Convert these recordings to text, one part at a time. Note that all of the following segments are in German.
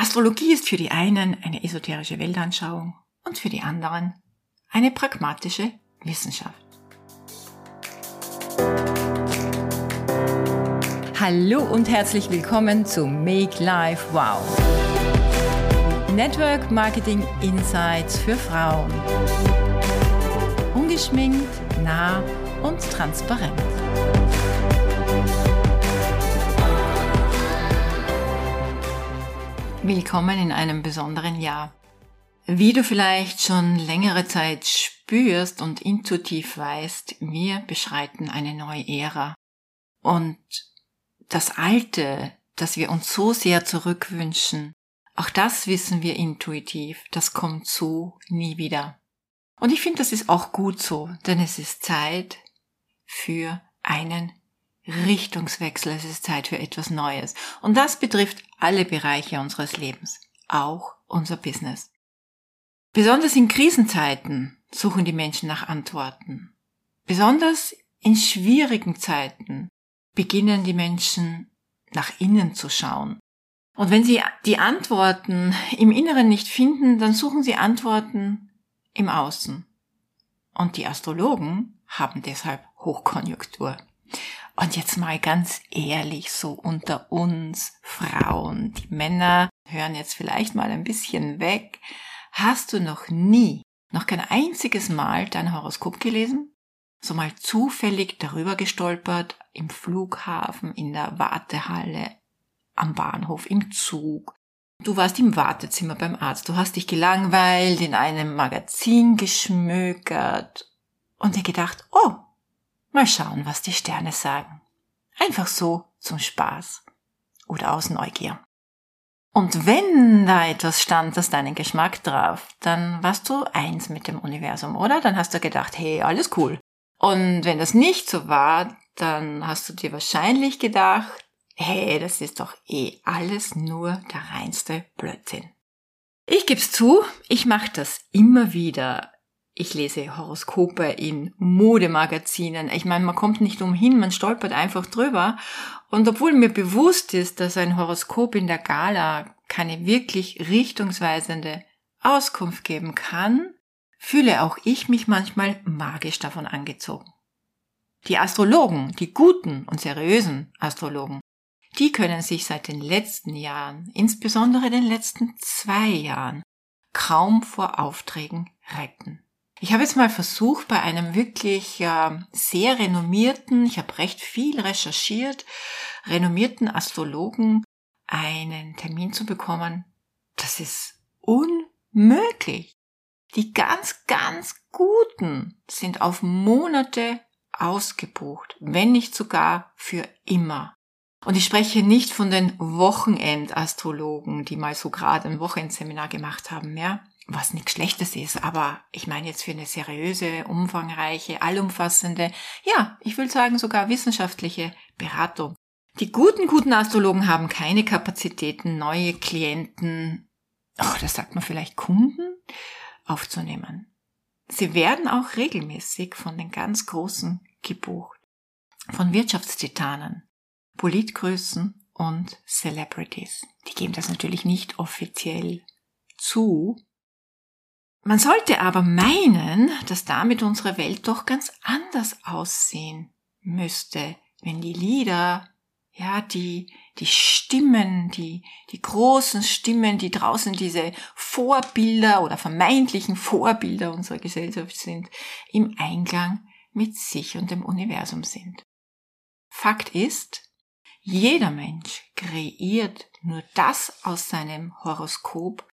Astrologie ist für die einen eine esoterische Weltanschauung und für die anderen eine pragmatische Wissenschaft. Hallo und herzlich willkommen zu Make Life Wow. Network Marketing Insights für Frauen. Ungeschminkt, nah und transparent. Willkommen in einem besonderen Jahr. Wie du vielleicht schon längere Zeit spürst und intuitiv weißt, wir beschreiten eine neue Ära. Und das Alte, das wir uns so sehr zurückwünschen, auch das wissen wir intuitiv, das kommt so nie wieder. Und ich finde, das ist auch gut so, denn es ist Zeit für einen Richtungswechsel, es ist Zeit für etwas Neues. Und das betrifft alle Bereiche unseres Lebens, auch unser Business. Besonders in Krisenzeiten suchen die Menschen nach Antworten. Besonders in schwierigen Zeiten beginnen die Menschen nach innen zu schauen. Und wenn sie die Antworten im Inneren nicht finden, dann suchen sie Antworten im Außen. Und die Astrologen haben deshalb Hochkonjunktur. Und jetzt mal ganz ehrlich, so unter uns Frauen, die Männer hören jetzt vielleicht mal ein bisschen weg. Hast du noch nie, noch kein einziges Mal dein Horoskop gelesen? So mal zufällig darüber gestolpert, im Flughafen, in der Wartehalle, am Bahnhof, im Zug. Du warst im Wartezimmer beim Arzt, du hast dich gelangweilt, in einem Magazin geschmökert und dir gedacht, oh, Mal schauen, was die Sterne sagen. Einfach so zum Spaß oder aus Neugier. Und wenn da etwas stand, das deinen Geschmack traf, dann warst du eins mit dem Universum, oder? Dann hast du gedacht, hey, alles cool. Und wenn das nicht so war, dann hast du dir wahrscheinlich gedacht, hey, das ist doch eh alles nur der reinste Blödsinn. Ich geb's zu, ich mache das immer wieder. Ich lese Horoskope in Modemagazinen. Ich meine, man kommt nicht umhin, man stolpert einfach drüber. Und obwohl mir bewusst ist, dass ein Horoskop in der Gala keine wirklich richtungsweisende Auskunft geben kann, fühle auch ich mich manchmal magisch davon angezogen. Die Astrologen, die guten und seriösen Astrologen, die können sich seit den letzten Jahren, insbesondere den letzten zwei Jahren, kaum vor Aufträgen retten. Ich habe jetzt mal versucht, bei einem wirklich sehr renommierten, ich habe recht viel recherchiert, renommierten Astrologen einen Termin zu bekommen. Das ist unmöglich. Die ganz, ganz guten sind auf Monate ausgebucht, wenn nicht sogar für immer. Und ich spreche nicht von den Wochenendastrologen, die mal so gerade ein Wochenendseminar gemacht haben, ja was nichts Schlechtes ist, aber ich meine jetzt für eine seriöse, umfangreiche, allumfassende, ja, ich will sagen sogar wissenschaftliche Beratung. Die guten, guten Astrologen haben keine Kapazitäten, neue Klienten, oh, das sagt man vielleicht Kunden, aufzunehmen. Sie werden auch regelmäßig von den ganz Großen gebucht. Von Wirtschaftstitanen, Politgrößen und Celebrities. Die geben das natürlich nicht offiziell zu, man sollte aber meinen, dass damit unsere Welt doch ganz anders aussehen müsste, wenn die Lieder, ja, die, die Stimmen, die, die großen Stimmen, die draußen diese Vorbilder oder vermeintlichen Vorbilder unserer Gesellschaft sind, im Einklang mit sich und dem Universum sind. Fakt ist, jeder Mensch kreiert nur das aus seinem Horoskop,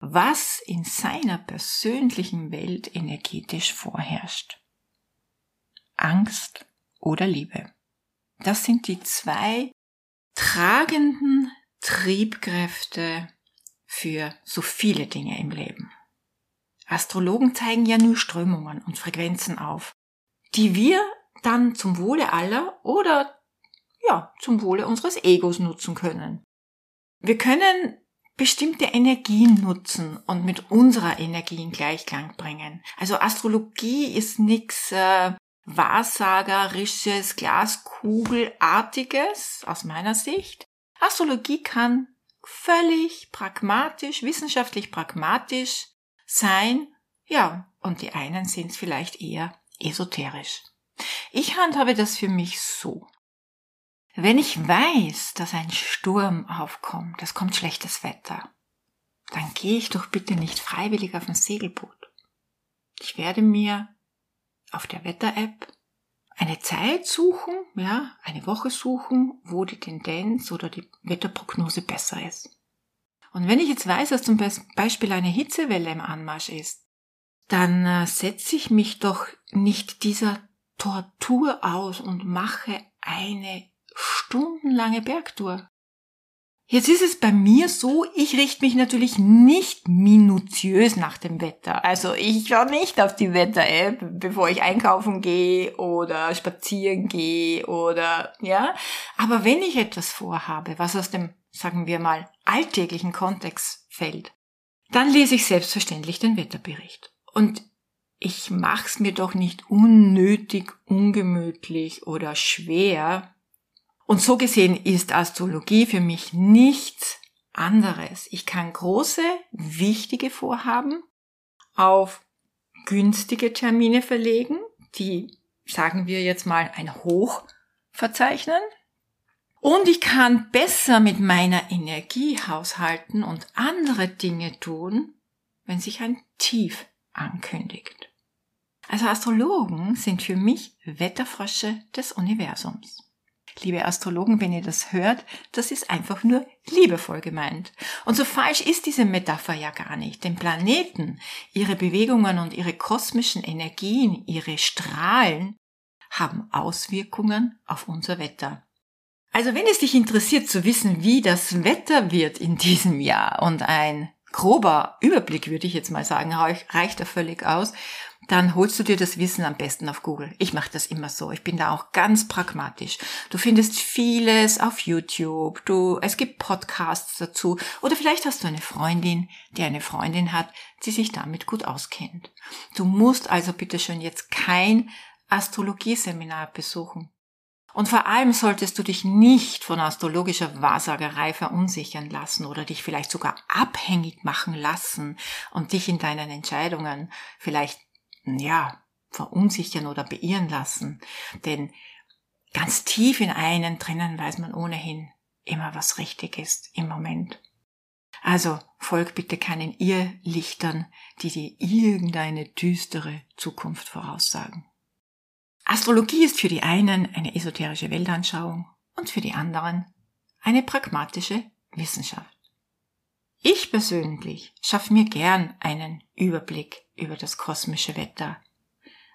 was in seiner persönlichen Welt energetisch vorherrscht. Angst oder Liebe. Das sind die zwei tragenden Triebkräfte für so viele Dinge im Leben. Astrologen zeigen ja nur Strömungen und Frequenzen auf, die wir dann zum Wohle aller oder ja, zum Wohle unseres Egos nutzen können. Wir können bestimmte Energien nutzen und mit unserer Energie in Gleichklang bringen. Also Astrologie ist nichts äh, wahrsagerisches, glaskugelartiges aus meiner Sicht. Astrologie kann völlig pragmatisch, wissenschaftlich pragmatisch sein. Ja, und die einen sind vielleicht eher esoterisch. Ich handhabe das für mich so. Wenn ich weiß, dass ein Sturm aufkommt, es kommt schlechtes Wetter, dann gehe ich doch bitte nicht freiwillig auf ein Segelboot. Ich werde mir auf der Wetter-App eine Zeit suchen, ja, eine Woche suchen, wo die Tendenz oder die Wetterprognose besser ist. Und wenn ich jetzt weiß, dass zum Beispiel eine Hitzewelle im Anmarsch ist, dann äh, setze ich mich doch nicht dieser Tortur aus und mache eine stundenlange Bergtour. Jetzt ist es bei mir so, ich richte mich natürlich nicht minutiös nach dem Wetter. Also ich schaue nicht auf die Wetter-App, bevor ich einkaufen gehe oder spazieren gehe oder ja. Aber wenn ich etwas vorhabe, was aus dem, sagen wir mal, alltäglichen Kontext fällt, dann lese ich selbstverständlich den Wetterbericht. Und ich mach's mir doch nicht unnötig, ungemütlich oder schwer, und so gesehen ist Astrologie für mich nichts anderes. Ich kann große, wichtige Vorhaben auf günstige Termine verlegen, die, sagen wir jetzt mal, ein Hoch verzeichnen. Und ich kann besser mit meiner Energie haushalten und andere Dinge tun, wenn sich ein Tief ankündigt. Also Astrologen sind für mich Wetterfrösche des Universums liebe Astrologen, wenn ihr das hört, das ist einfach nur liebevoll gemeint. Und so falsch ist diese Metapher ja gar nicht. Denn Planeten, ihre Bewegungen und ihre kosmischen Energien, ihre Strahlen haben Auswirkungen auf unser Wetter. Also wenn es dich interessiert zu wissen, wie das Wetter wird in diesem Jahr und ein grober Überblick, würde ich jetzt mal sagen, reicht da völlig aus, dann holst du dir das Wissen am besten auf Google. Ich mache das immer so. Ich bin da auch ganz pragmatisch. Du findest vieles auf YouTube. Du, es gibt Podcasts dazu. Oder vielleicht hast du eine Freundin, die eine Freundin hat, die sich damit gut auskennt. Du musst also bitte schon jetzt kein Astrologieseminar besuchen. Und vor allem solltest du dich nicht von astrologischer Wahrsagerei verunsichern lassen oder dich vielleicht sogar abhängig machen lassen und dich in deinen Entscheidungen vielleicht ja, verunsichern oder beirren lassen. Denn ganz tief in einen drinnen weiß man ohnehin immer, was richtig ist im Moment. Also folg bitte keinen Irrlichtern, die dir irgendeine düstere Zukunft voraussagen. Astrologie ist für die einen eine esoterische Weltanschauung und für die anderen eine pragmatische Wissenschaft. Ich persönlich schaffe mir gern einen Überblick über das kosmische Wetter.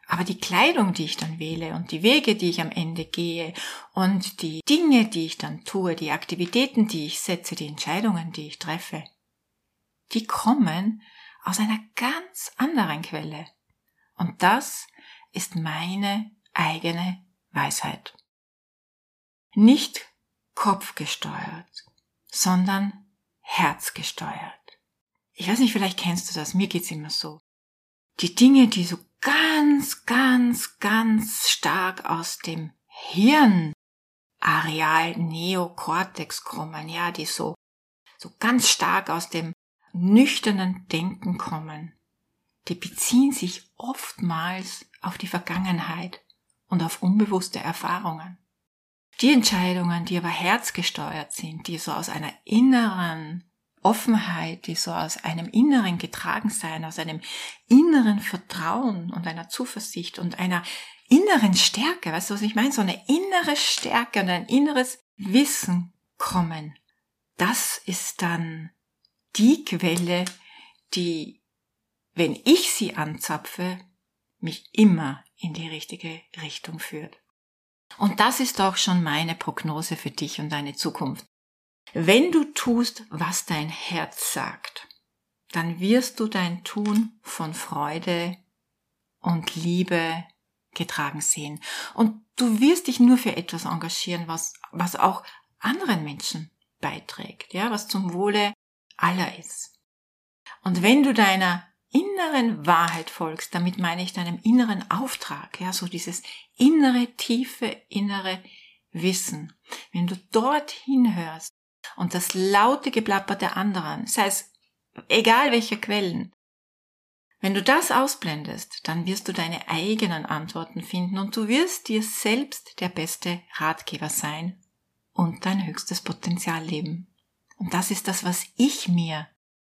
Aber die Kleidung, die ich dann wähle und die Wege, die ich am Ende gehe und die Dinge, die ich dann tue, die Aktivitäten, die ich setze, die Entscheidungen, die ich treffe, die kommen aus einer ganz anderen Quelle. Und das ist meine eigene Weisheit. Nicht kopfgesteuert, sondern herzgesteuert. Ich weiß nicht, vielleicht kennst du das, mir geht's immer so. Die Dinge, die so ganz, ganz, ganz stark aus dem Hirnareal Neokortex kommen, ja, die so, so ganz stark aus dem nüchternen Denken kommen, die beziehen sich oftmals auf die Vergangenheit und auf unbewusste Erfahrungen. Die Entscheidungen, die aber herzgesteuert sind, die so aus einer inneren Offenheit, die so aus einem inneren Getragensein, aus einem inneren Vertrauen und einer Zuversicht und einer inneren Stärke, weißt du, was ich meine? So eine innere Stärke und ein inneres Wissen kommen. Das ist dann die Quelle, die, wenn ich sie anzapfe, mich immer in die richtige Richtung führt. Und das ist auch schon meine Prognose für dich und deine Zukunft. Wenn du tust, was dein Herz sagt, dann wirst du dein Tun von Freude und Liebe getragen sehen. Und du wirst dich nur für etwas engagieren, was, was auch anderen Menschen beiträgt, ja, was zum Wohle aller ist. Und wenn du deiner inneren Wahrheit folgst, damit meine ich deinem inneren Auftrag, ja, so dieses innere, tiefe, innere Wissen. Wenn du dorthin hörst, und das laute Geplapper der anderen, sei es egal welcher Quellen, wenn du das ausblendest, dann wirst du deine eigenen Antworten finden und du wirst dir selbst der beste Ratgeber sein und dein höchstes Potenzial leben. Und das ist das, was ich mir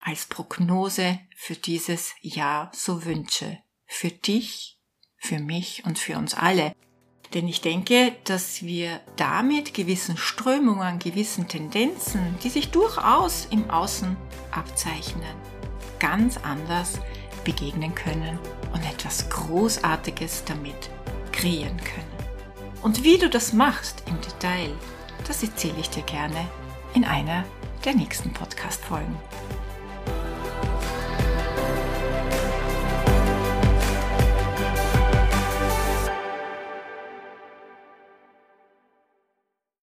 als Prognose für dieses Jahr so wünsche. Für dich, für mich und für uns alle. Denn ich denke, dass wir damit gewissen Strömungen, gewissen Tendenzen, die sich durchaus im Außen abzeichnen, ganz anders begegnen können und etwas Großartiges damit kreieren können. Und wie du das machst im Detail, das erzähle ich dir gerne in einer der nächsten Podcast-Folgen.